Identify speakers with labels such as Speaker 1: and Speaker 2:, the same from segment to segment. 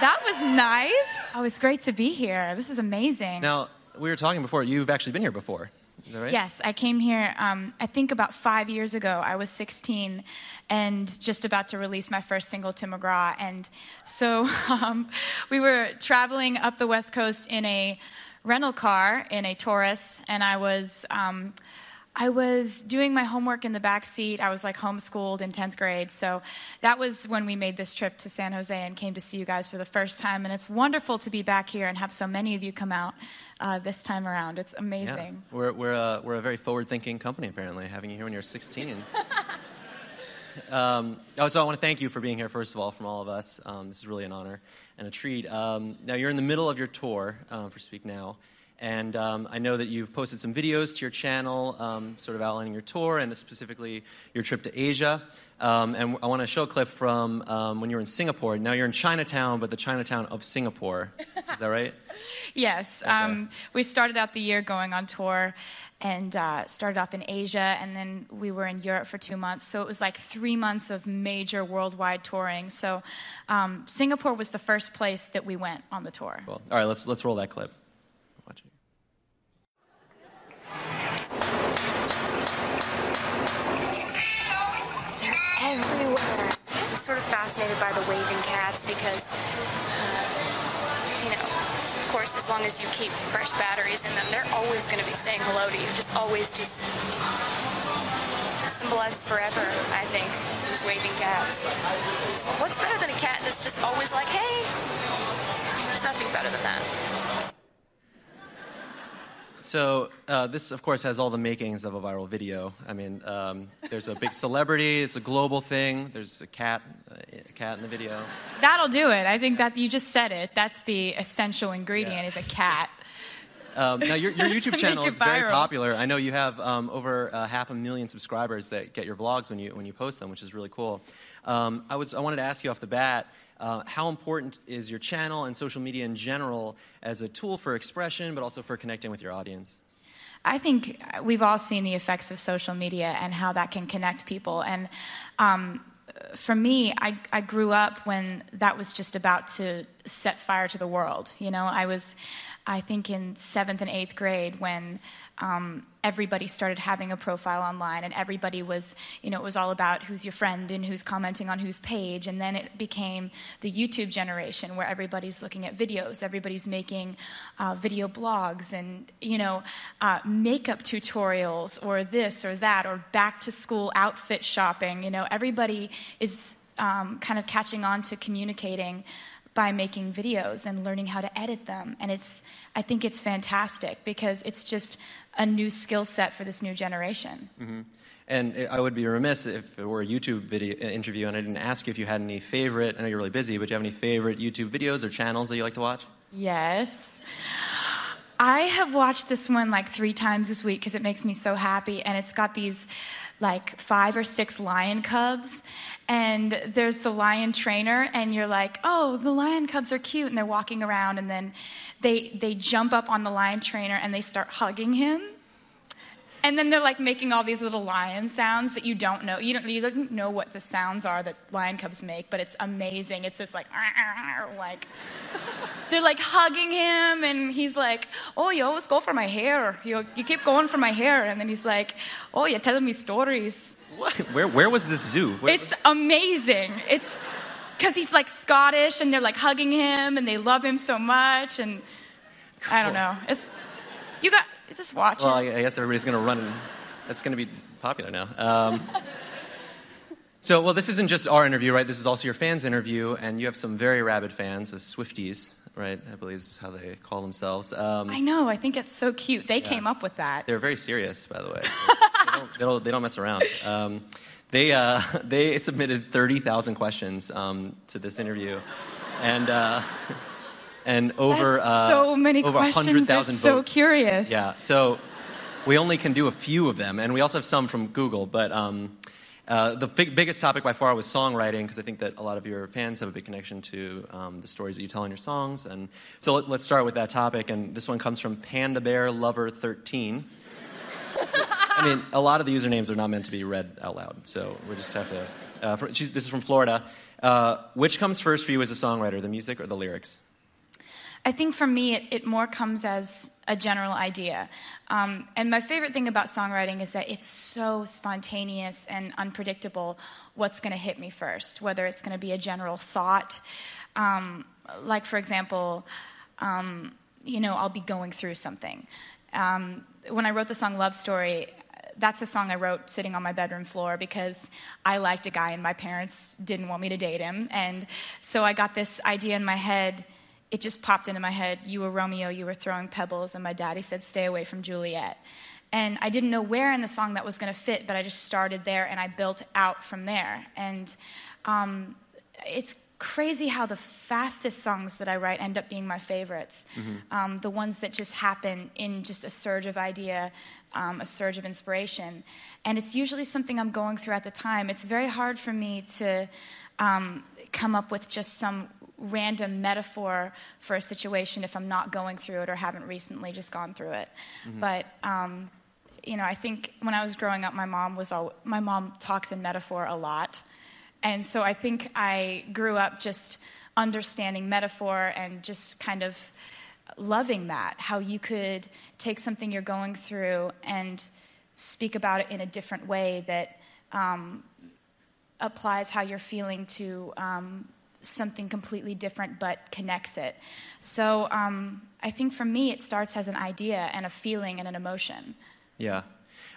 Speaker 1: That was nice. Oh, it's great to be here. This is amazing.
Speaker 2: Now, we were talking before. You've actually been here before. Is that right?
Speaker 1: Yes, I came here, um, I think about five years ago. I was 16 and just about to release my first single, Tim McGraw. And so um, we were traveling up the West Coast in a rental car, in a Taurus, and I was. Um, I was doing my homework in the back seat. I was like homeschooled in 10th grade. So that was when we made this trip to San Jose and came to see you guys for the first time. And it's wonderful to be back here and have so many of you come out uh, this time around. It's amazing.
Speaker 2: Yeah. We're, we're, a, we're a very forward thinking company, apparently, having you here when you're 16. um, oh, so I want to thank you for being here, first of all, from all of us. Um, this is really an honor and a treat. Um, now, you're in the middle of your tour uh, for Speak Now. And um, I know that you've posted some videos to your channel, um, sort of outlining your tour and specifically your trip to Asia. Um, and I want to show a clip from um, when you were in Singapore. Now you're in Chinatown, but the Chinatown of Singapore. Is that right?
Speaker 1: yes. Okay. Um, we started out the year going on tour and uh, started off in Asia, and then we were in Europe for two months. So it was like three months of major worldwide touring. So um, Singapore was the first place that we went on the tour.
Speaker 2: Cool. All right, let's, let's roll that clip.
Speaker 3: Sort of fascinated by the waving cats because, uh, you know, of course, as long as you keep fresh batteries in them, they're always going to be saying hello to you. Just always just symbolize forever, I think, these waving cats. What's better than a cat that's just always like, hey? There's nothing better than that.
Speaker 2: So uh, this, of course, has all the makings of a viral video. I mean, um, there's a big celebrity. It's a global thing. There's a cat, a cat in the video.
Speaker 1: That'll do it. I think that you just said it. That's the essential ingredient yeah. is a cat.
Speaker 2: Um, now your, your YouTube channel is very popular. I know you have um, over uh, half a million subscribers that get your vlogs when you when you post them, which is really cool. Um, I was I wanted to ask you off the bat. Uh, how important is your channel and social media in general as a tool for expression, but also for connecting with your audience?
Speaker 1: I think we've all seen the effects of social media and how that can connect people. And um, for me, I, I grew up when that was just about to set fire to the world. You know, I was, I think, in seventh and eighth grade when um, everybody started having a profile online and everybody was, you know, it was all about who's your friend and who's commenting on whose page. And then it became the YouTube generation where everybody's looking at videos, everybody's making uh, video blogs and, you know, uh, makeup tutorials or this or that or back to school outfit shopping. You know, everybody is um, kind of catching on to communicating by making videos and learning how to edit them. And it's, I think it's fantastic because it's just a new skill set for this new generation.
Speaker 2: Mm-hmm. And I would be remiss if it were a YouTube video uh, interview and I didn't ask you if you had any favorite. I know you're really busy, but do you have any favorite YouTube videos or channels that you like to watch?
Speaker 1: Yes. I have watched this one like three times this week because it makes me so happy, and it's got these like five or six lion cubs and there's the lion trainer and you're like oh the lion cubs are cute and they're walking around and then they they jump up on the lion trainer and they start hugging him and then they're like making all these little lion sounds that you don't know. You don't you don't know what the sounds are that lion cubs make but it's amazing. It's this like like they're like hugging him and he's like oh you always go for my hair. You, you keep going for my hair. And then he's like oh you're telling me stories.
Speaker 2: What? where, where was this zoo? Where,
Speaker 1: it's amazing. It's because he's like scottish and they're like hugging him and they love him so much and cool. i don't know. It's you got just watch
Speaker 2: well,
Speaker 1: it.
Speaker 2: I guess everybody's going to run and that's going to be popular now. Um, so, well, this isn't just our interview, right? This is also your fans' interview, and you have some very rabid fans, the Swifties, right? I believe is how they call themselves.
Speaker 1: Um, I know. I think it's so cute. They yeah. came up with that.
Speaker 2: They're very serious, by the way. they, don't, they, don't, they, don't, mess around. Um, they, uh, they submitted 30,000 questions um, to this interview. And. Uh, and over
Speaker 1: uh, so many
Speaker 2: over
Speaker 1: questions. They're so
Speaker 2: votes.
Speaker 1: curious.
Speaker 2: Yeah, so we only can do a few of them, and we also have some from Google. But um, uh, the big, biggest topic by far was songwriting, because I think that a lot of your fans have a big connection to um, the stories that you tell in your songs. And so let, us start with that topic. And this one comes from Panda Bear Lover 13. I mean, a lot of the usernames are not meant to be read out loud, so we just have to. Uh, for, this is from Florida. Uh, which comes first for you as a songwriter, the music or the lyrics?
Speaker 1: I think for me, it, it more comes as a general idea. Um, and my favorite thing about songwriting is that it's so spontaneous and unpredictable what's going to hit me first, whether it's going to be a general thought. Um, like, for example, um, you know, I'll be going through something. Um, when I wrote the song Love Story, that's a song I wrote sitting on my bedroom floor because I liked a guy and my parents didn't want me to date him. And so I got this idea in my head. It just popped into my head. You were Romeo, you were throwing pebbles, and my daddy said, Stay away from Juliet. And I didn't know where in the song that was going to fit, but I just started there and I built out from there. And um, it's crazy how the fastest songs that I write end up being my favorites. Mm-hmm. Um, the ones that just happen in just a surge of idea, um, a surge of inspiration. And it's usually something I'm going through at the time. It's very hard for me to um, come up with just some random metaphor for a situation if I'm not going through it or haven't recently just gone through it. Mm-hmm. But um, you know, I think when I was growing up, my mom was all, my mom talks in metaphor a lot. And so I think I grew up just understanding metaphor and just kind of loving that how you could take something you're going through and speak about it in a different way that um, applies how you're feeling to um, something completely different but connects it. So um, I think for me, it starts as an idea and a feeling and an emotion.
Speaker 2: Yeah.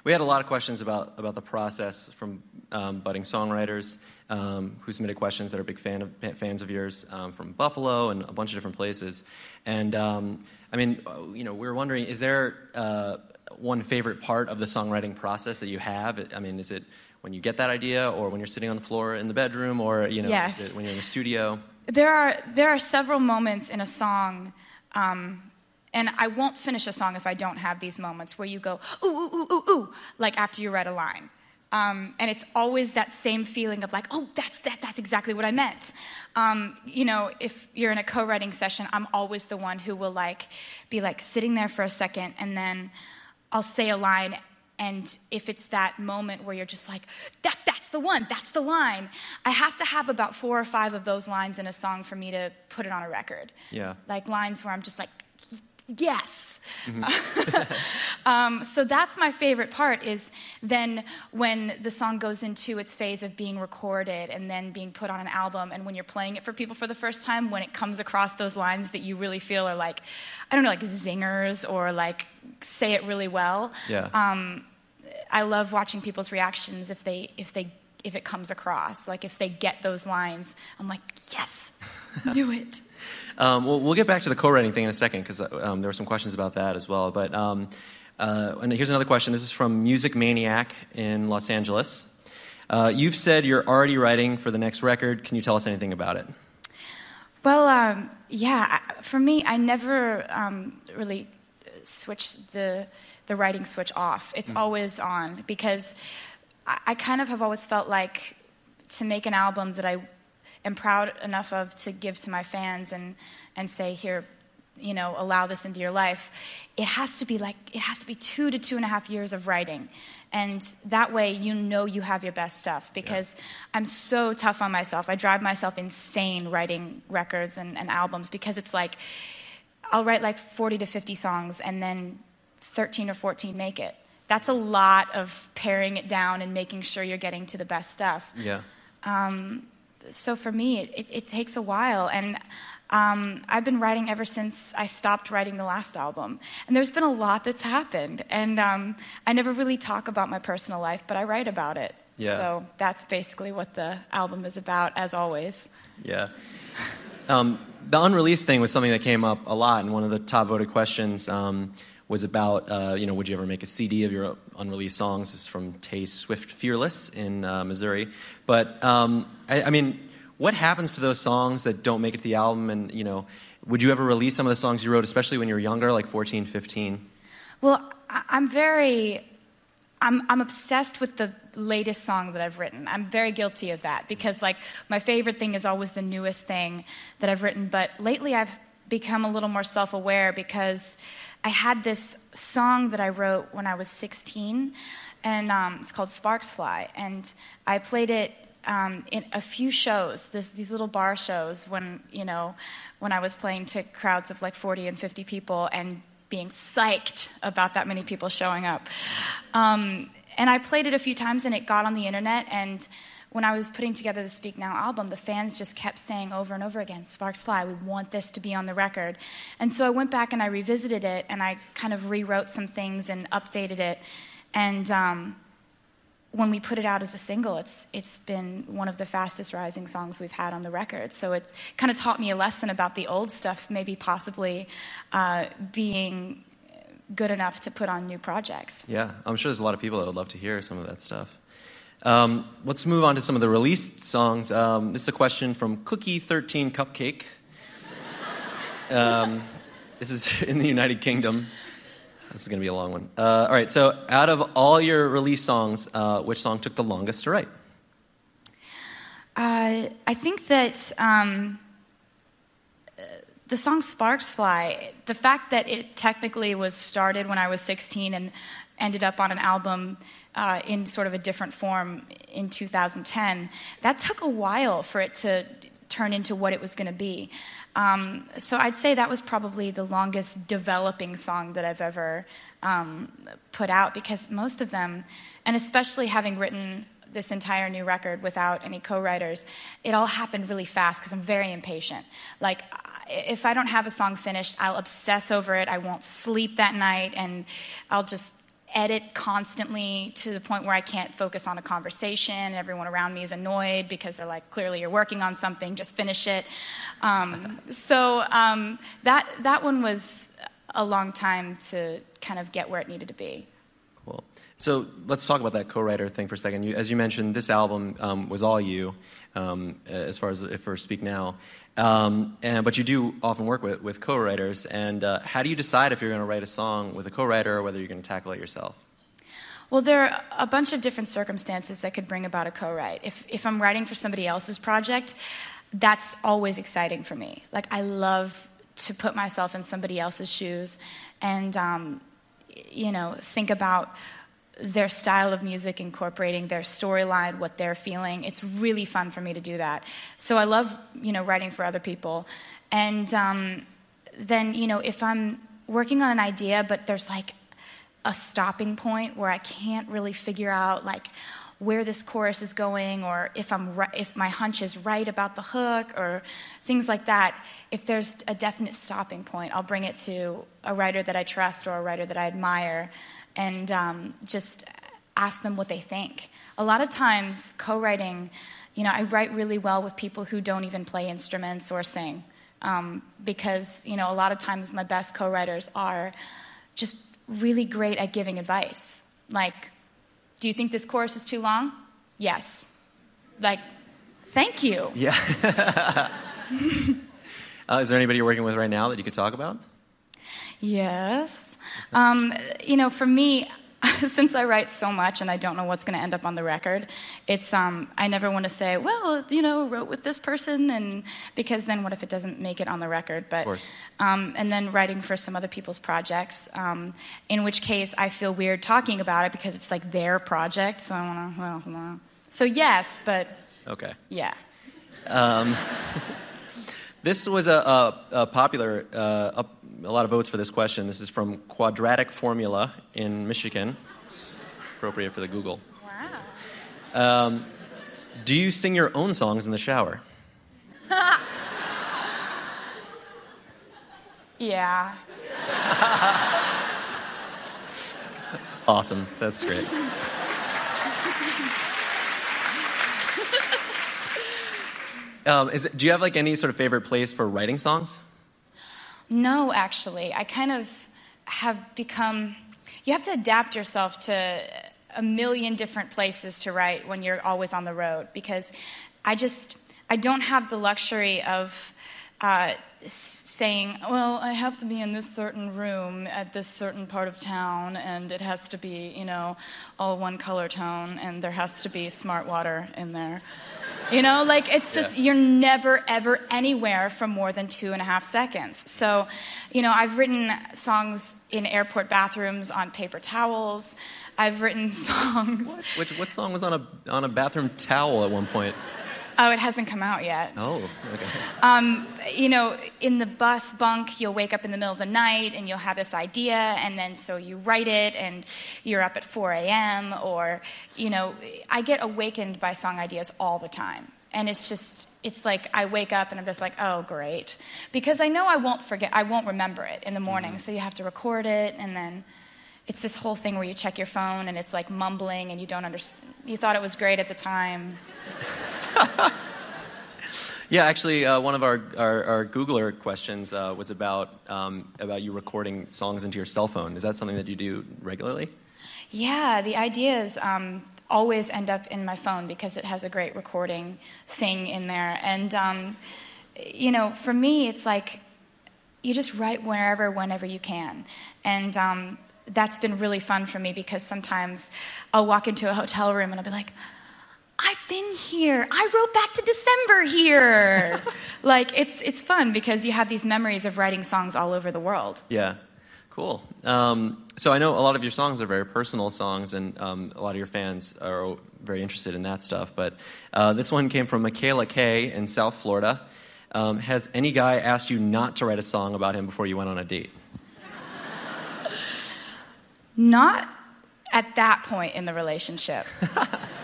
Speaker 2: We had a lot of questions about, about the process from um, budding songwriters um, who submitted questions that are big fan of, fans of yours um, from Buffalo and a bunch of different places. And um, I mean, uh, you know, we were wondering, is there uh, one favorite part of the songwriting process that you have? I mean, is it when you get that idea, or when you're sitting on the floor in the bedroom, or you know,
Speaker 1: yes.
Speaker 2: when you're in the studio?
Speaker 1: There are there are several moments in a song. Um, and I won't finish a song if I don't have these moments where you go, ooh, ooh, ooh, ooh, ooh, like after you read a line. Um, and it's always that same feeling of like, oh, that's that, that's exactly what I meant. Um, you know, if you're in a co-writing session, I'm always the one who will like be like sitting there for a second, and then I'll say a line, and if it's that moment where you're just like, that that's the one, that's the line, I have to have about four or five of those lines in a song for me to put it on a record.
Speaker 2: Yeah,
Speaker 1: like lines where I'm just like, yes. Mm-hmm. um, so that's my favorite part is then when the song goes into its phase of being recorded and then being put on an album, and when you're playing it for people for the first time, when it comes across those lines that you really feel are like, I don't know, like zingers or like say it really well.
Speaker 2: Yeah.
Speaker 1: Um, I love watching people's reactions if they if they if it comes across like if they get those lines. I'm like, yes, knew it.
Speaker 2: Um, well, we'll get back to the co-writing thing in a second because um, there were some questions about that as well. But um, uh, and here's another question. This is from Music Maniac in Los Angeles. Uh, you've said you're already writing for the next record. Can you tell us anything about it?
Speaker 1: Well, um, yeah. For me, I never um, really switched the the writing switch off. It's mm. always on because I, I kind of have always felt like to make an album that I am proud enough of to give to my fans and, and say, here, you know, allow this into your life, it has to be like, it has to be two to two and a half years of writing. And that way you know you have your best stuff because yeah. I'm so tough on myself. I drive myself insane writing records and, and albums because it's like, I'll write like 40 to 50 songs and then 13 or 14 make it. That's a lot of paring it down and making sure you're getting to the best stuff.
Speaker 2: Yeah.
Speaker 1: Um, so for me, it, it, it takes a while. And um, I've been writing ever since I stopped writing the last album. And there's been a lot that's happened. And um, I never really talk about my personal life, but I write about it.
Speaker 2: Yeah.
Speaker 1: So that's basically what the album is about, as always.
Speaker 2: Yeah. Um, the unreleased thing was something that came up a lot, and one of the top voted questions um, was about, uh, you know, would you ever make a CD of your unreleased songs? This is from Tay Swift Fearless in uh, Missouri. But, um, I, I, mean, what happens to those songs that don't make it to the album? And, you know, would you ever release some of the songs you wrote, especially when you were younger, like 14, 15?
Speaker 1: Well, I'm very, I'm, I'm obsessed with the latest song that I've written. I'm very guilty of that because, like, my favorite thing is always the newest thing that I've written. But lately I've become a little more self aware because I had this song that I wrote when I was 16, and um, it's called Sparks Fly. And I played it um, in a few shows, this, these little bar shows, when you know, when I was playing to crowds of like 40 and 50 people, and being psyched about that many people showing up. Um, and I played it a few times, and it got on the internet, and when I was putting together the Speak Now album, the fans just kept saying over and over again, Sparks Fly, we want this to be on the record. And so I went back and I revisited it and I kind of rewrote some things and updated it. And um, when we put it out as a single, it's, it's been one of the fastest rising songs we've had on the record. So it's kind of taught me a lesson about the old stuff, maybe possibly uh, being good enough to put on new projects.
Speaker 2: Yeah, I'm sure there's a lot of people that would love to hear some of that stuff. Um, let's move on to some of the released songs. Um, this is a question from Cookie13 Cupcake. Um, this is in the United Kingdom. This is going to be a long one. Uh, all right, so out of all your released songs, uh, which song took the longest to write?
Speaker 1: Uh, I think that um, the song Sparks Fly, the fact that it technically was started when I was 16 and ended up on an album uh, in sort of a different form in 2010, that took a while for it to turn into what it was going to be. Um, so I'd say that was probably the longest developing song that I've ever um, put out because most of them, and especially having written this entire new record without any co-writers, it all happened really fast because I'm very impatient. Like if I don't have a song finished, I'll obsess over it. I won't sleep that night, and I'll just edit constantly to the point where I can't focus on a conversation. And everyone around me is annoyed because they're like, clearly you're working on something, just finish it. Um, so um, that, that one was a long time to kind of get where it needed to be.
Speaker 2: Cool. So let's talk about that co-writer thing for a second. You, as you mentioned, this album um, was all you, um, as far as if for Speak Now. Um, and, but you do often work with, with co-writers. And uh, how do you decide if you're going to write a song with a co-writer or whether you're going to tackle it yourself?
Speaker 1: Well, there are a bunch of different circumstances that could bring about a co-write. If, if I'm writing for somebody else's project, that's always exciting for me. Like I love to put myself in somebody else's shoes and um, you know think about their style of music, incorporating their storyline, what they're feeling. It's really fun for me to do that. So I love, you know, writing for other people. And um, then, you know, if I'm working on an idea, but there's like a stopping point where I can't really figure out like where this chorus is going, or if I'm if my hunch is right about the hook, or things like that. If there's a definite stopping point, I'll bring it to a writer that I trust or a writer that I admire and um, just ask them what they think. A lot of times, co writing, you know, I write really well with people who don't even play instruments or sing. Um, because, you know, a lot of times my best co writers are just really great at giving advice. Like, do you think this chorus is too long? Yes. Like, thank you.
Speaker 2: Yeah. uh, is there anybody you're working with right now that you could talk about?
Speaker 1: Yes. Um, you know, for me, since I write so much and I don't know what's going to end up on the record, it's um, I never want to say, well, you know, wrote with this person, and because then what if it doesn't make it on the record? But um, and then writing for some other people's projects, um, in which case I feel weird talking about it because it's like their project. So I want to, well, well, so yes, but
Speaker 2: okay,
Speaker 1: yeah.
Speaker 2: This was a, a, a popular. Uh, a lot of votes for this question. This is from Quadratic Formula in Michigan. It's appropriate for the Google.
Speaker 1: Wow.
Speaker 2: Um, do you sing your own songs in the shower?
Speaker 1: yeah.
Speaker 2: awesome. That's great. Um, is do you have like any sort of favorite place for writing songs?
Speaker 1: No, actually. I kind of have become, you have to adapt yourself to a million different places to write when you're always on the road because I just, I don't have the luxury of uh, saying, well, I have to be in this certain room at this certain part of town, and it has to be, you know, all one color tone, and there has to be smart water in there. You know, like it's just, yeah. you're never, ever anywhere for more than two and a half seconds. So, you know, I've written songs in airport bathrooms on paper towels. I've written songs.
Speaker 2: What? Which, what song was on a, on a bathroom towel at one point?
Speaker 1: Oh, it hasn't come out yet.
Speaker 2: Oh, okay.
Speaker 1: Um, you know, in the bus bunk, you'll wake up in the middle of the night and you'll have this idea, and then so you write it, and you're up at 4 a.m. Or, you know, I get awakened by song ideas all the time. And it's just, it's like I wake up and I'm just like, oh, great. Because I know I won't forget, I won't remember it in the morning. Mm-hmm. So you have to record it, and then it's this whole thing where you check your phone and it's like mumbling and you don't understand. You thought it was great at the time.
Speaker 2: yeah, actually, uh, one of our, our, our Googler questions uh, was about, um, about you recording songs into your cell phone. Is that something that you do regularly?
Speaker 1: Yeah, the ideas um, always end up in my phone because it has a great recording thing in there. And, um, you know, for me, it's like you just write wherever, whenever you can. And um, that's been really fun for me because sometimes I'll walk into a hotel room and I'll be like, I've been here. I wrote back to December here. like it's it's fun because you have these memories of writing songs all over the world.
Speaker 2: Yeah, cool. Um, so I know a lot of your songs are very personal songs, and um, a lot of your fans are very interested in that stuff. But uh, this one came from Michaela K in South Florida. Um, has any guy asked you not to write a song about him before you went on a date?
Speaker 1: Not at that point in the relationship.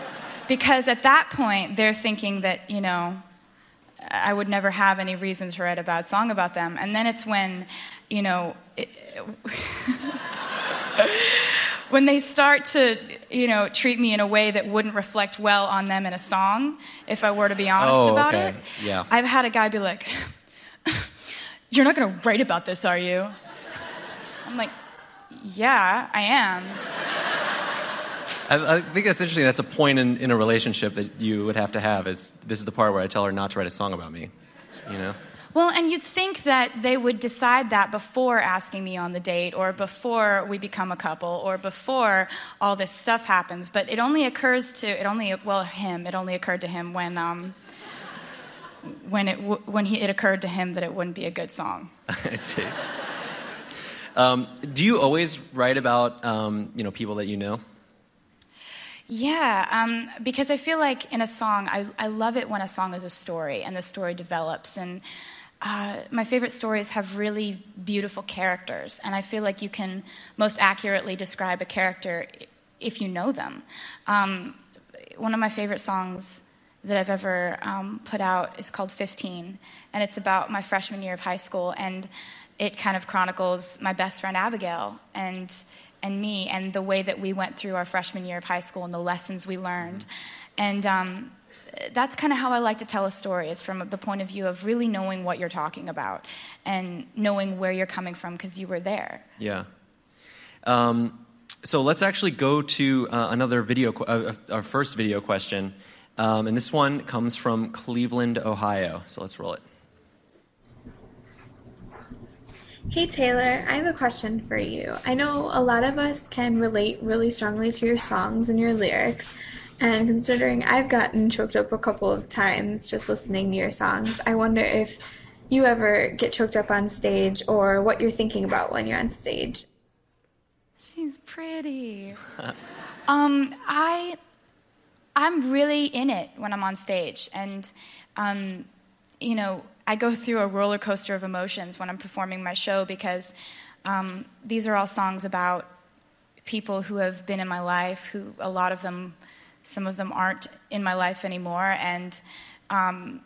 Speaker 1: because at that point, they're thinking that, you know, I would never have any reason to write a bad song about them. And then it's when, you know, it, when they start to, you know, treat me in a way that wouldn't reflect well on them in a song, if I were to be honest
Speaker 2: oh,
Speaker 1: about
Speaker 2: okay.
Speaker 1: it.
Speaker 2: Yeah.
Speaker 1: I've had a guy be like, You're not going to write about this, are you? I'm like, Yeah, I am.
Speaker 2: I, I, think that's interesting. That's a point in, in a relationship that you would have to have. Is this is the part where I tell her not to write a song about me, you know?
Speaker 1: Well, and you'd think that they would decide that before asking me on the date, or before we become a couple, or before all this stuff happens. But it only occurs to it only well him. It only occurred to him when um, when it when he, it occurred to him that it wouldn't be a good song.
Speaker 2: I see. Um, do you always write about um, you know people that you know?
Speaker 1: Yeah, um, because I feel like in a song, I, I love it when a song is a story and the story develops. And uh, my favorite stories have really beautiful characters, and I feel like you can most accurately describe a character if you know them. Um, one of my favorite songs that I've ever um, put out is called 15, and it's about my freshman year of high school, and it kind of chronicles my best friend Abigail and and me and the way that we went through our freshman year of high school and the lessons we learned. And um, that's kind of how I like to tell a story, is from the point of view of really knowing what you're talking about and knowing where you're coming from because you were there.
Speaker 2: Yeah. Um, so let's actually go to uh, another video, uh, uh, our first video question. Um, and this one comes from Cleveland, Ohio. So let's roll it.
Speaker 4: Hey Taylor, I have a question for you. I know a lot of us can relate really strongly to your songs and your lyrics, and considering I've gotten choked up a couple of times just listening to your songs, I wonder if you ever get choked up on stage or what you're thinking about when you're on stage.
Speaker 1: She's pretty. um, I, I'm really in it when I'm on stage, and um, you know, I go through a roller coaster of emotions when I'm performing my show because um, these are all songs about people who have been in my life, who a lot of them, some of them aren't in my life anymore. And, um,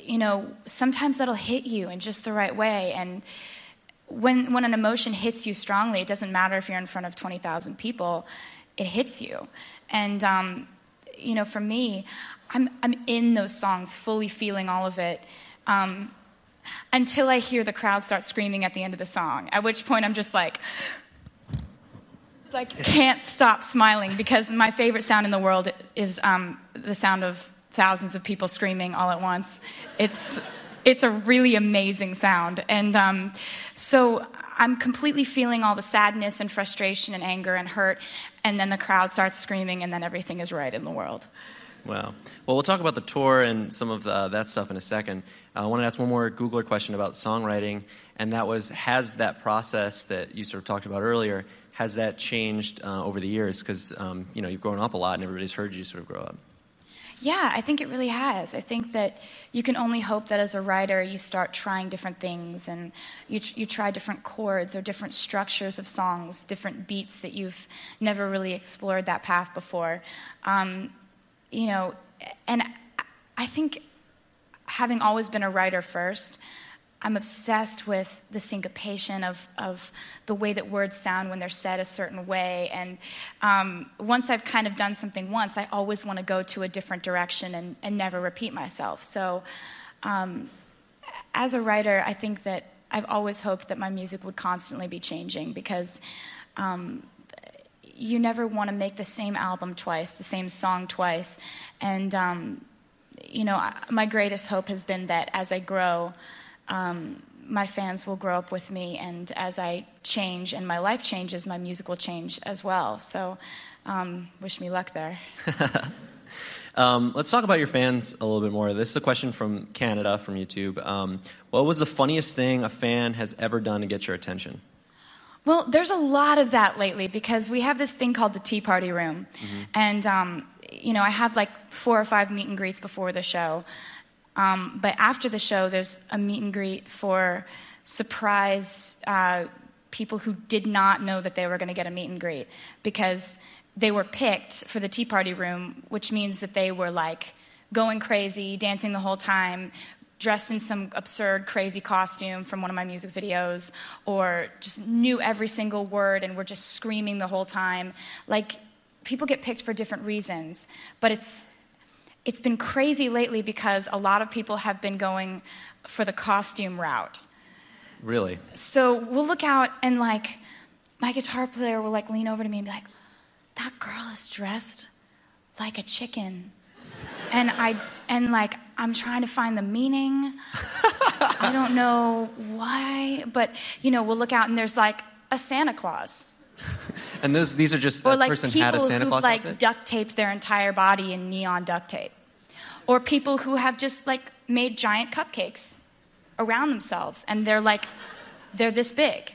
Speaker 1: you know, sometimes that'll hit you in just the right way. And when, when an emotion hits you strongly, it doesn't matter if you're in front of 20,000 people, it hits you. And, um, you know, for me, I'm, I'm in those songs, fully feeling all of it. Um, until I hear the crowd start screaming at the end of the song, at which point I'm just like, like can't stop smiling because my favorite sound in the world is um, the sound of thousands of people screaming all at once. It's it's a really amazing sound. And um, so I'm completely feeling all the sadness and frustration and anger and hurt, and then the crowd starts screaming, and then everything is right in the world.
Speaker 2: Wow. Well, we'll talk about the tour and some of the, that stuff in a second. I want to ask one more Googler question about songwriting, and that was Has that process that you sort of talked about earlier, has that changed uh, over the years? Because um, you know, you've grown up a lot and everybody's heard you sort of grow up.
Speaker 1: Yeah, I think it really has. I think that you can only hope that as a writer you start trying different things and you, you try different chords or different structures of songs, different beats that you've never really explored that path before. Um, you know, and I think having always been a writer first, I'm obsessed with the syncopation of, of the way that words sound when they're said a certain way. And um, once I've kind of done something once, I always want to go to a different direction and, and never repeat myself. So, um, as a writer, I think that I've always hoped that my music would constantly be changing because um, you never want to make the same album twice, the same song twice. And, um, you know, my greatest hope has been that as I grow, um, my fans will grow up with me, and as I change and my life changes, my music will change as well. So, um, wish me luck there.
Speaker 2: um, let's talk about your fans a little bit more. This is a question from Canada, from YouTube. Um, what was the funniest thing a fan has ever done to get your attention?
Speaker 1: Well, there's a lot of that lately because we have this thing called the Tea Party Room. Mm-hmm. And, um, you know, I have like four or five meet and greets before the show. Um, but after the show, there's a meet and greet for surprise uh, people who did not know that they were going to get a meet and greet because they were picked for the Tea Party room, which means that they were like going crazy, dancing the whole time, dressed in some absurd, crazy costume from one of my music videos, or just knew every single word and were just screaming the whole time. Like, people get picked for different reasons, but it's it's been crazy lately because a lot of people have been going for the costume route.
Speaker 2: Really?
Speaker 1: So we'll look out and like my guitar player will like lean over to me and be like, "That girl is dressed like a chicken." and I and like I'm trying to find the meaning. I don't know why, but you know, we'll look out and there's like a Santa Claus.
Speaker 2: and those these are just or
Speaker 1: like
Speaker 2: person
Speaker 1: people
Speaker 2: had a Santa
Speaker 1: who've
Speaker 2: Claus
Speaker 1: like
Speaker 2: outfit?
Speaker 1: duct taped their entire body in neon duct tape. Or people who have just like made giant cupcakes around themselves and they're like they're this big.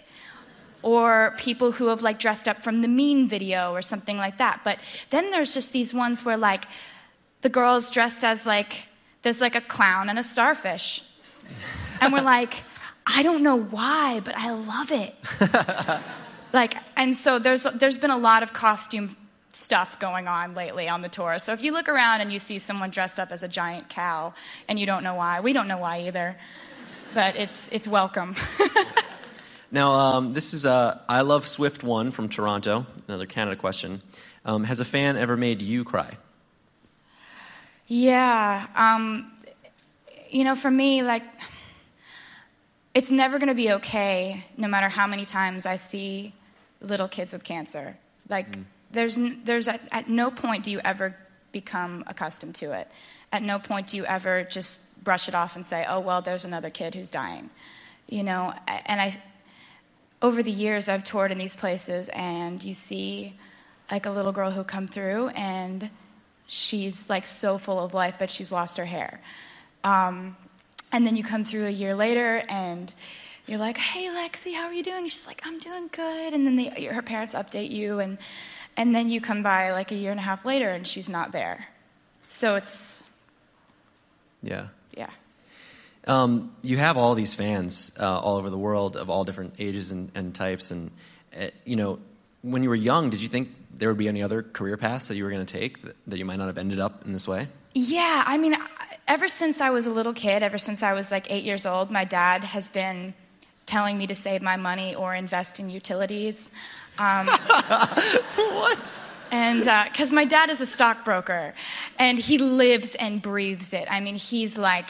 Speaker 1: Or people who have like dressed up from the mean video or something like that. But then there's just these ones where like the girl's dressed as like there's like a clown and a starfish. And we're like i don't know why but i love it like and so there's there's been a lot of costume stuff going on lately on the tour. So if you look around and you see someone dressed up as a giant cow and you don't know why, we don't know why either, but it's, it's welcome.
Speaker 2: now, um, this is a I Love Swift one from Toronto, another Canada question. Um, has a fan ever made you cry?
Speaker 1: Yeah. Um, you know, for me, like, it's never going to be okay no matter how many times I see little kids with cancer. Like, mm there's, there's at, at no point do you ever become accustomed to it. At no point do you ever just brush it off and say, oh, well, there's another kid who's dying. You know, and I, over the years, I've toured in these places, and you see like a little girl who come through, and she's like so full of life, but she's lost her hair. Um, and then you come through a year later, and you're like, "Hey, Lexi, how are you doing?" She's like, "I'm doing good." And then they, her parents update you, and and then you come by like a year and a half later and she's not there. So it's.
Speaker 2: Yeah.
Speaker 1: Yeah.
Speaker 2: Um, you have all these fans uh, all over the world of all different ages and, and types. And, uh, you know, when you were young, did you think there would be any other career paths that you were going to take that, that you might not have ended up in this way?
Speaker 1: Yeah. I mean, ever since I was a little kid, ever since I was like eight years old, my dad has been telling me to save my money or invest in utilities. Um,
Speaker 2: what?
Speaker 1: And because uh, my dad is a stockbroker and he lives and breathes it. I mean, he's like,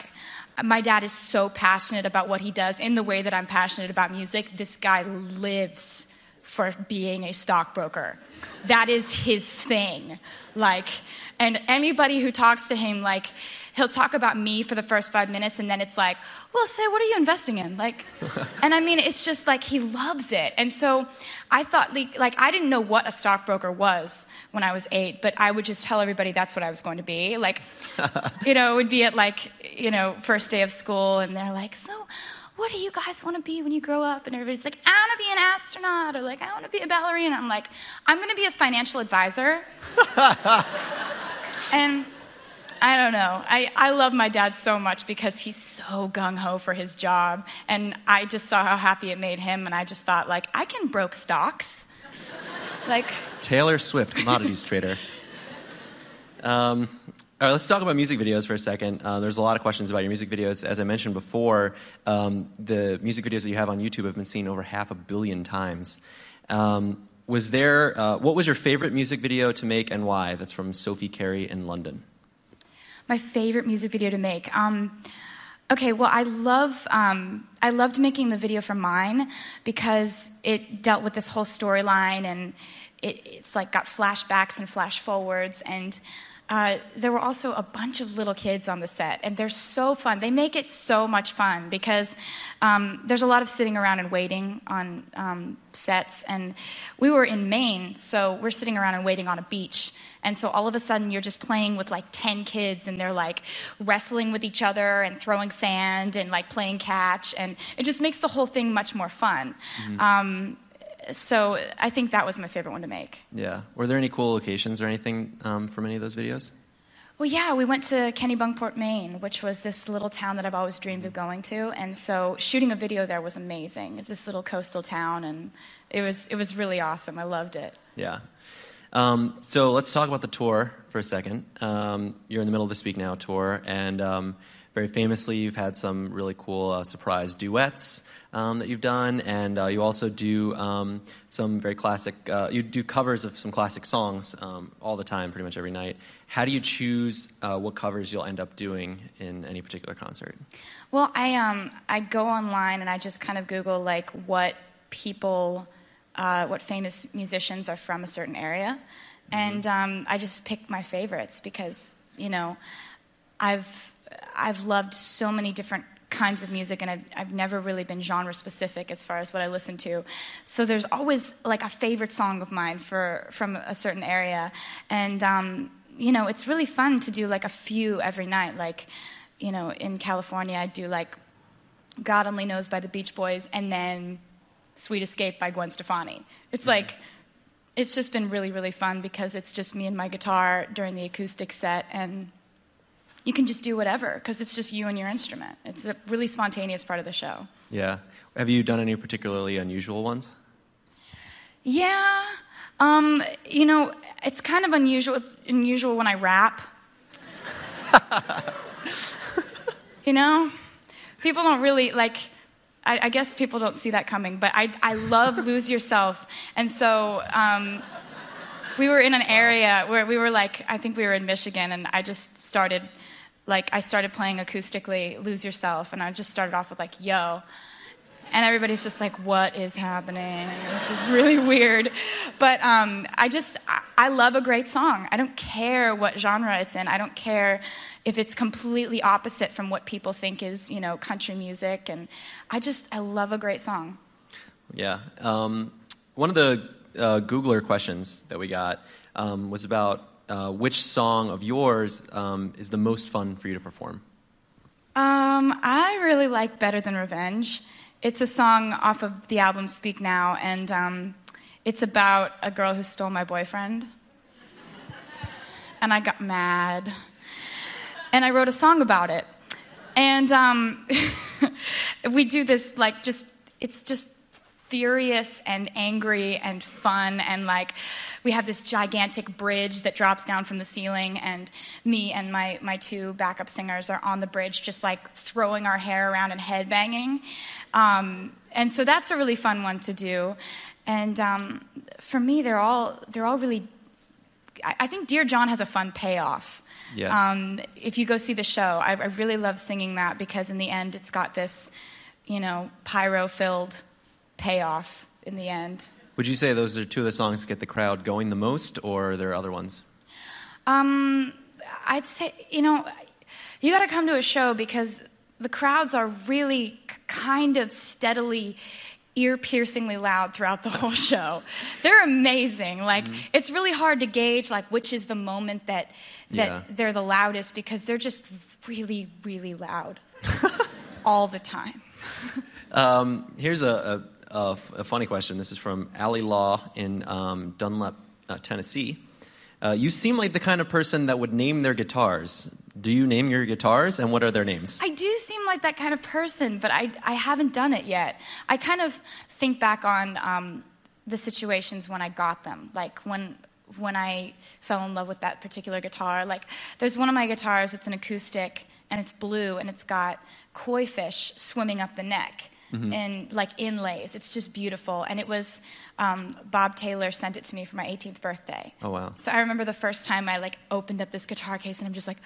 Speaker 1: my dad is so passionate about what he does in the way that I'm passionate about music. This guy lives for being a stockbroker. That is his thing. Like, and anybody who talks to him, like, he'll talk about me for the first five minutes, and then it's like, well, say, what are you investing in? Like, and I mean, it's just like he loves it. And so I thought, like, like, I didn't know what a stockbroker was when I was eight, but I would just tell everybody that's what I was going to be. Like, you know, it would be at like, you know, first day of school, and they're like, so what do you guys want to be when you grow up? And everybody's like, I want to be an astronaut, or like, I want to be a ballerina. I'm like, I'm going to be a financial advisor. and I don't know. I, I love my dad so much because he's so gung ho for his job. And I just saw how happy it made him. And I just thought, like, I can broke stocks. like,
Speaker 2: Taylor Swift, commodities trader. Um, all right, let's talk about music videos for a second. Uh, there's a lot of questions about your music videos. As I mentioned before, um, the music videos that you have on YouTube have been seen over half a billion times. Um, was there, uh, what was your favorite music video to make and why? That's from Sophie Carey in London.
Speaker 1: My favorite music video to make. Um, okay, well, I love um, I loved making the video for mine because it dealt with this whole storyline and it, it's like got flashbacks and flash forwards and uh, there were also a bunch of little kids on the set, and they're so fun. They make it so much fun because um, there's a lot of sitting around and waiting on um, sets. And we were in Maine, so we're sitting around and waiting on a beach. And so all of a sudden, you're just playing with like 10 kids, and they're like wrestling with each other and throwing sand and like playing catch. And it just makes the whole thing much more fun. Mm-hmm. Um, so I think that was my favorite one to make.
Speaker 2: Yeah. Were there any cool locations or anything um, from any of those videos?
Speaker 1: Well, yeah, we went to Kennebunkport, Maine, which was this little town that I've always dreamed of going to, and so shooting a video there was amazing. It's this little coastal town, and it was it was really awesome. I loved it.
Speaker 2: Yeah. Um, so let's talk about the tour for a second. Um, you're in the middle of the Speak Now tour, and um, very famously, you've had some really cool uh, surprise duets um, that you've done, and uh, you also do um, some very classic. Uh, you do covers of some classic songs um, all the time, pretty much every night. How do you choose uh, what covers you'll end up doing in any particular concert?
Speaker 1: Well, I I go online and I just kind of Google like what people, uh, what famous musicians are from a certain area, mm-hmm. and um, I just pick my favorites because you know, I've I've loved so many different kinds of music and I've, I've never really been genre specific as far as what I listen to. So there's always like a favorite song of mine for from a certain area. And um, you know, it's really fun to do like a few every night. Like, you know, in California I do like God Only Knows by the Beach Boys and then Sweet Escape by Gwen Stefani. It's like it's just been really, really fun because it's just me and my guitar during the acoustic set and you can just do whatever because it's just you and your instrument. It's a really spontaneous part of the show.
Speaker 2: Yeah. Have you done any particularly unusual ones?
Speaker 1: Yeah. Um, you know, it's kind of unusual unusual when I rap. you know? People don't really like I, I, guess people don't see that coming, but I, I love Lose Yourself. And so um, we were in an area where we were like, I think we were in Michigan, and I just started like I started playing acoustically Lose Yourself and I just started off with like yo and everybody's just like what is happening? This is really weird. But um, I just I, I love a great song. I don't care what genre it's in. I don't care if it's completely opposite from what people think is you know country music. And I just I love a great song.
Speaker 2: Yeah. Um, one of the uh, Googler questions that we got um, was about uh, which song of yours um, is the most fun for you to perform?
Speaker 1: Um, I really like Better Than Revenge. It's a song off of the album Speak Now, and um, it's about a girl who stole my boyfriend. and I got mad. And I wrote a song about it. And um, we do this, like, just, it's just furious and angry and fun and like we have this gigantic bridge that drops down from the ceiling and me and my, my two backup singers are on the bridge just like throwing our hair around and headbanging. Um, and so that's a really fun one to do. And um, for me they're all they're all really I, I think dear john has a fun payoff.
Speaker 2: Yeah.
Speaker 1: Um, if you go see the show I, I really love singing that because in the end it's got this you know pyro filled payoff in the end.
Speaker 2: Would you say those are two of the songs that get the crowd going the most, or are there other ones?
Speaker 1: Um, I'd say, you know, you got to come to a show because the crowds are really kind of steadily ear piercingly loud throughout the whole show. They're amazing. Like
Speaker 2: Mm-hmm.
Speaker 1: it's really hard to gauge like which is the moment that that
Speaker 2: Yeah.
Speaker 1: they're the loudest because they're just really really loud all the time.
Speaker 2: Um, here's a, a, a funny question. This is from Allie Law in um, Dunlap, uh, Tennessee. Uh, you seem like the kind of person that would name their guitars. Do you name your guitars, and what are their names?
Speaker 1: I do seem like that kind of person, but I, I haven't done it yet. I kind of think back on um, the situations when I got them, like when when I fell in love with that particular guitar. Like, there's one of my guitars. It's an acoustic, and it's blue, and it's got koi fish swimming up the neck. And like inlays, it's just beautiful. And it was um, Bob Taylor sent it to me for my 18th birthday.
Speaker 2: Oh, wow.
Speaker 1: So I remember the first time I like opened up this guitar case, and I'm just like,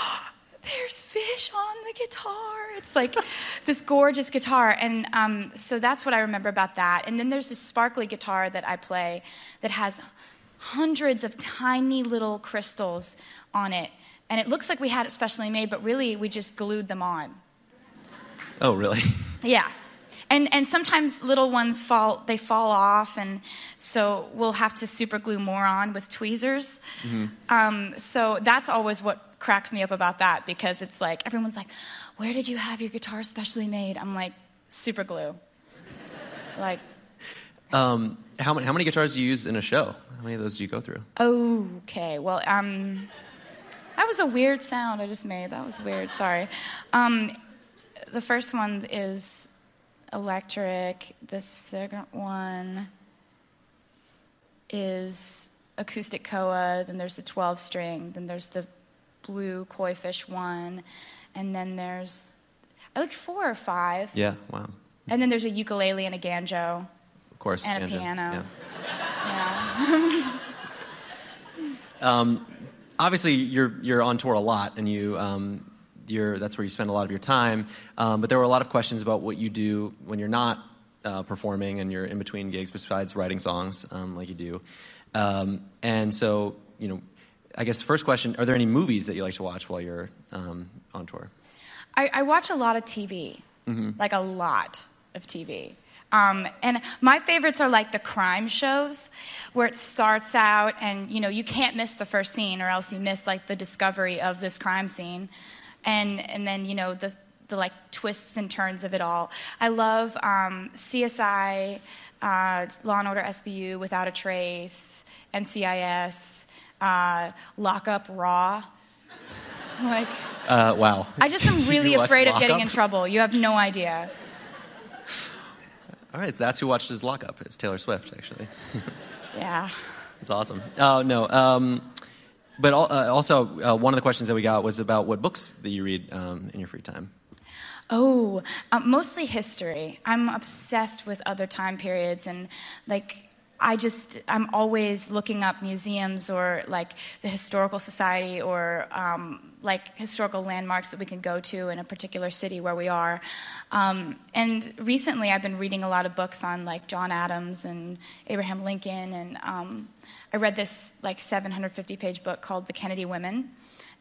Speaker 1: there's fish on the guitar. It's like this gorgeous guitar. And um, so that's what I remember about that. And then there's this sparkly guitar that I play that has hundreds of tiny little crystals on it. And it looks like we had it specially made, but really we just glued them on.
Speaker 2: Oh, really?
Speaker 1: Yeah. And, and sometimes little ones fall they fall off and so we'll have to super glue more on with tweezers. Um, so that's always what cracks me up about that because it's like everyone's like where did you have your guitar specially made? I'm like super glue. Like
Speaker 2: Um, how, many, how many guitars do you use in a show? How many of those do you go through?
Speaker 1: okay well um, that was a weird sound i just made. That was weird sorry. Um, the first one is electric. The second one is acoustic koa. Then there's the 12 string. Then there's the blue koi fish one. And then there's I like four or five.
Speaker 2: Yeah, wow.
Speaker 1: And then there's a ukulele and a banjo.
Speaker 2: Of course.
Speaker 1: And a piano.
Speaker 2: yeah.
Speaker 1: Yeah.
Speaker 2: obviously you're you're on tour a lot and you um, you're that's where you spend a lot of your time. Um, but there were a lot of questions about what you do when you're not uh, performing and you're in between gigs besides writing songs um, like you do. Um, and so you know i guess first question are there any movies that you like to watch while you're um, on tour?
Speaker 1: I, I watch a lot of TV, like a lot of TV. Um, and my favorites are like the crime shows, where it starts out and you know you can't miss the first scene, or else you miss like the discovery of this crime scene, and and then you know the the like twists and turns of it all. I love um, CSI, uh, Law and Order SVU, Without a Trace, NCIS, uh, Lockup Raw. like.
Speaker 2: uh, wow
Speaker 1: I just am really afraid of getting
Speaker 2: Lockup?
Speaker 1: in trouble. You have no idea.
Speaker 2: all right so that's who watches lockup it's taylor swift actually
Speaker 1: Yeah.
Speaker 2: That's awesome. Oh no. Um, but uh, also, uh, one of the questions that we got was about what books that you read um, in your free time.
Speaker 1: Oh, um, mostly history. I'm obsessed with other time periods and like. I just, I'm always looking up museums or like the Historical Society or um, like historical landmarks that we can go to in a particular city where we are. Um, and recently I've been reading a lot of books on like John Adams and Abraham Lincoln. And um, I read this like 750 page book called The Kennedy Women.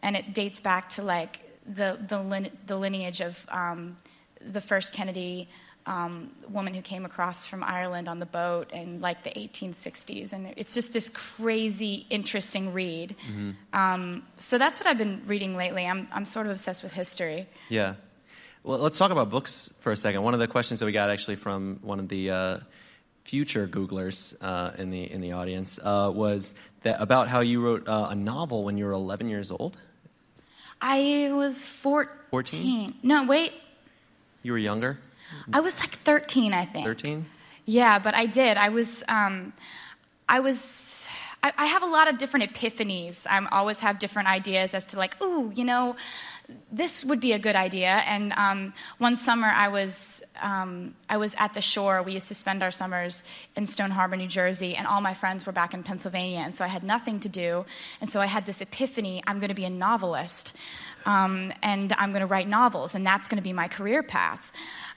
Speaker 1: And it dates back to like the, the, line, the lineage of um, the first Kennedy um, woman who came across from Ireland on the boat in like the 1860s. And it's just this crazy, interesting read. Um, so that's what I've been reading lately. I'm, I'm sort of obsessed with history.
Speaker 2: Yeah. Well, let's talk about books for a second. One of the questions that we got actually from one of the uh, future Googlers uh, in the in the audience uh, was that about how you wrote uh, a novel when you were 11 years old.
Speaker 1: I was 14.
Speaker 2: 14?
Speaker 1: No, wait.
Speaker 2: You were younger,
Speaker 1: I was like 13, I think.
Speaker 2: 13.
Speaker 1: Yeah, but I did. I was, um, I was, I, I have a lot of different epiphanies. I always have different ideas as to like, ooh, you know, this would be a good idea. And um, one summer, I was, um, I was at the shore. We used to spend our summers in Stone Harbor, New Jersey, and all my friends were back in Pennsylvania, and so I had nothing to do. And so I had this epiphany: I'm going to be a novelist, um, and I'm going to write novels, and that's going to be my career path.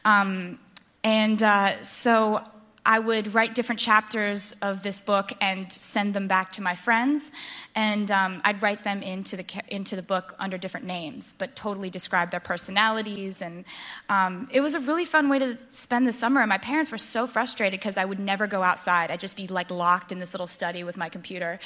Speaker 1: Um, and uh, so I would write different chapters of this book and send them back to my friends, and um, I'd write them into the into the book under different names, but totally describe their personalities. And um, it was a really fun way to spend the summer. And my parents were so frustrated because I would never go outside. I'd just be like locked in this little study with my computer.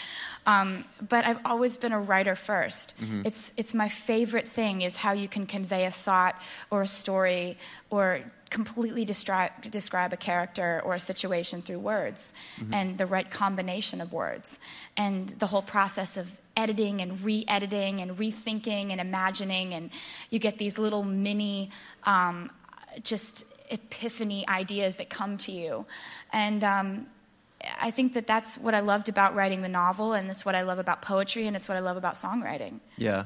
Speaker 1: Um, but I've always been a writer 1st mm-hmm. It's it's my favorite thing is how you can convey a thought or a story or completely describe, describe a character or a situation through words mm-hmm. and the right combination of words. And the whole process of editing and re-editing and rethinking and imagining and you get these little mini um, just epiphany ideas that come to you. And um, i think that that's what i loved about writing the novel and it's what i love about poetry and it's what i love about songwriting.
Speaker 2: Yeah.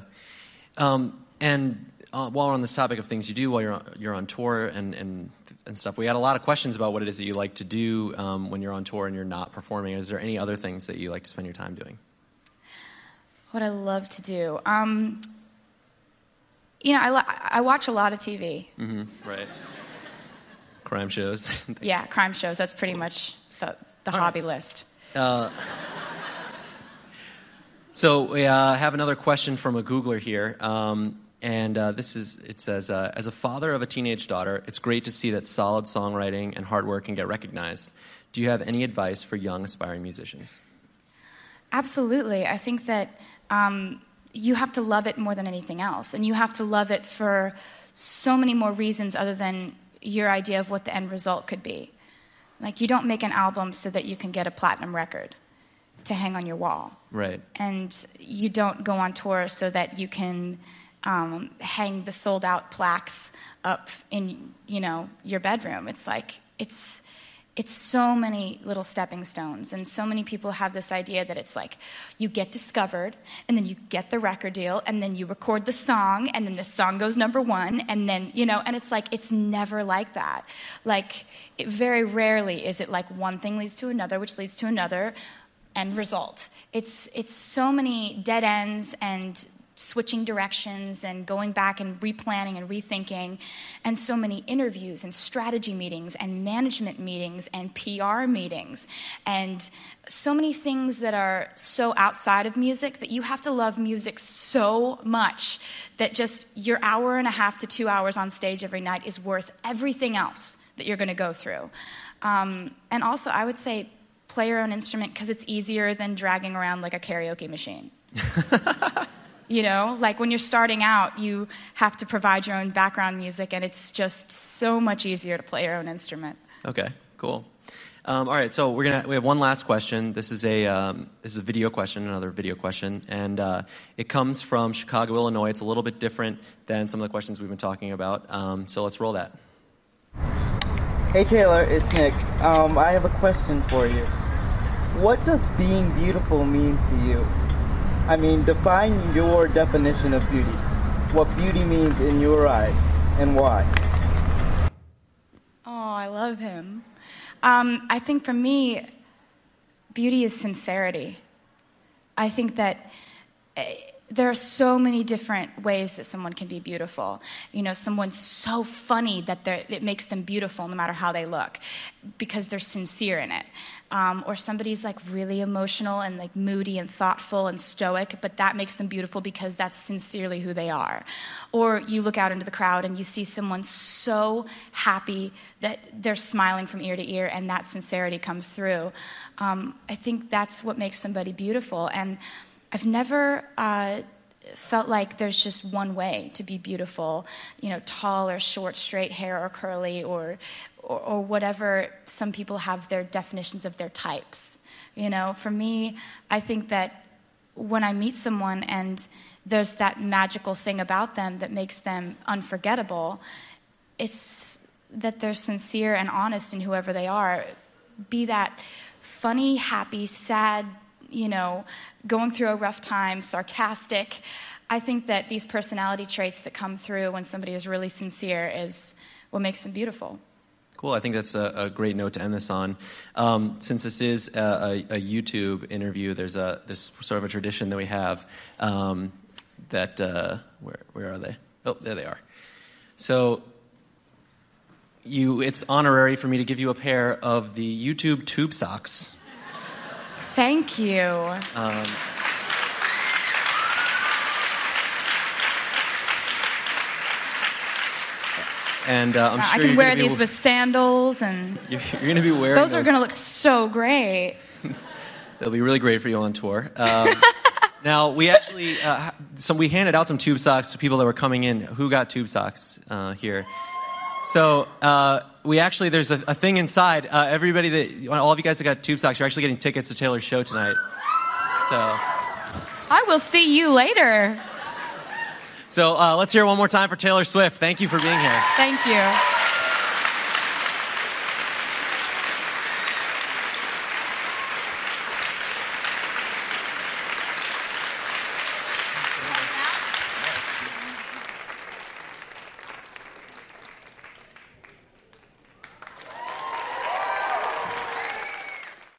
Speaker 2: Um, and uh, while we're on this topic of things you do while you're on, you're on tour and, and, and stuff, we had a lot of questions about what it is that you like to do um, when you're on tour and you're not performing. Is there any other things that you like to spend your time doing?
Speaker 1: What I love to do. Um, you know, I, I watch a lot of TV.
Speaker 2: Mm-hmm, right. crime shows.
Speaker 1: yeah, crime shows. That's pretty much the, the hobby right. list. Uh,
Speaker 2: so we uh, have another question from a Googler here. Um, and uh, this is, it says, uh, as a father of a teenage daughter, it's great to see that solid songwriting and hard work can get recognized. Do you have any advice for young aspiring musicians?
Speaker 1: Absolutely. I think that um, you have to love it more than anything else. And you have to love it for so many more reasons other than your idea of what the end result could be. Like, you don't make an album so that you can get a platinum record to hang on your wall.
Speaker 2: Right.
Speaker 1: And you don't go on tour so that you can um, hang the sold out plaques up in you know your bedroom. It's like it's it's so many little stepping stones and so many people have this idea that it's like you get discovered and then you get the record deal and then you record the song and then the song goes number one and then you know and it's like it's never like that like it, very rarely is it like one thing leads to another which leads to another end result it's it's so many dead ends and switching directions and going back and replanning and rethinking, and so many interviews and strategy meetings and management meetings and PR meetings, and so many things that are so outside of music that you have to love music so much that just your hour and a half to two hours on stage every night is worth everything else that you're going to go through. Um, and also, I would say play your own instrument because it's easier than dragging around like a karaoke machine. You know, like when you're starting out, you have to provide your own background music, and it's just so much easier to play your own instrument.
Speaker 2: Okay, cool. Um, all right, so we're gonna we have one last question. This is a um, this is a video question, another video question, and uh, it comes from Chicago, Illinois. It's a little bit different than some of the questions we've been talking about. Um, so let's roll that.
Speaker 5: Hey Taylor, it's Nick. Um, I have a question for you. What does being beautiful mean to you? I mean, define your definition of beauty. What beauty means in your eyes and why.
Speaker 1: Oh, I love him. Um, I think for me, beauty is sincerity. I think that eh, there are so many different ways that someone can be beautiful. You know, someone's so funny that it makes them beautiful no matter how they look because they're sincere in it. Um, or somebody's like really emotional and like moody and thoughtful and stoic, but that makes them beautiful because that's sincerely who they are. Or you look out into the crowd and you see someone so happy that they're smiling from ear to ear and that sincerity comes through. Um, I think that's what makes somebody beautiful. And I've never uh, felt like there's just one way to be beautiful, you know, tall or short, straight hair or curly or, or, or whatever some people have their definitions of their types. You know, for me, I think that when I meet someone and there's that magical thing about them that makes them unforgettable, it's that they're sincere and honest in whoever they are. Be that funny, happy, sad, you know, going through a rough time, sarcastic. I think that these personality traits that come through when somebody is really sincere is what makes them beautiful.
Speaker 2: Cool. I think that's a, a great note to end this on. Um, since this is a, a, a, YouTube interview, there's a there's sort of a tradition that we have um, that uh, where where are they? Oh, there they are. So you, it's honorary for me to give you a pair of the YouTube tube socks.
Speaker 1: Thank you.
Speaker 2: And uh, I'm sure
Speaker 1: I
Speaker 2: you're
Speaker 1: can wear these with sandals, and
Speaker 2: You're, you're going to be wearing
Speaker 1: those are going to look so great.
Speaker 2: They'll be really great for you on tour. Um, now we actually, uh, so we handed out some tube socks to people that were coming in. Who got tube socks uh, here? So uh, we actually, there's a, a thing inside. Uh, everybody that, all of you guys that got tube socks, you're actually getting tickets to Taylor's show tonight. So,
Speaker 1: I will see you later.
Speaker 2: so uh, let's hear one more time for Taylor Swift. Thank you for being here.
Speaker 1: Thank you.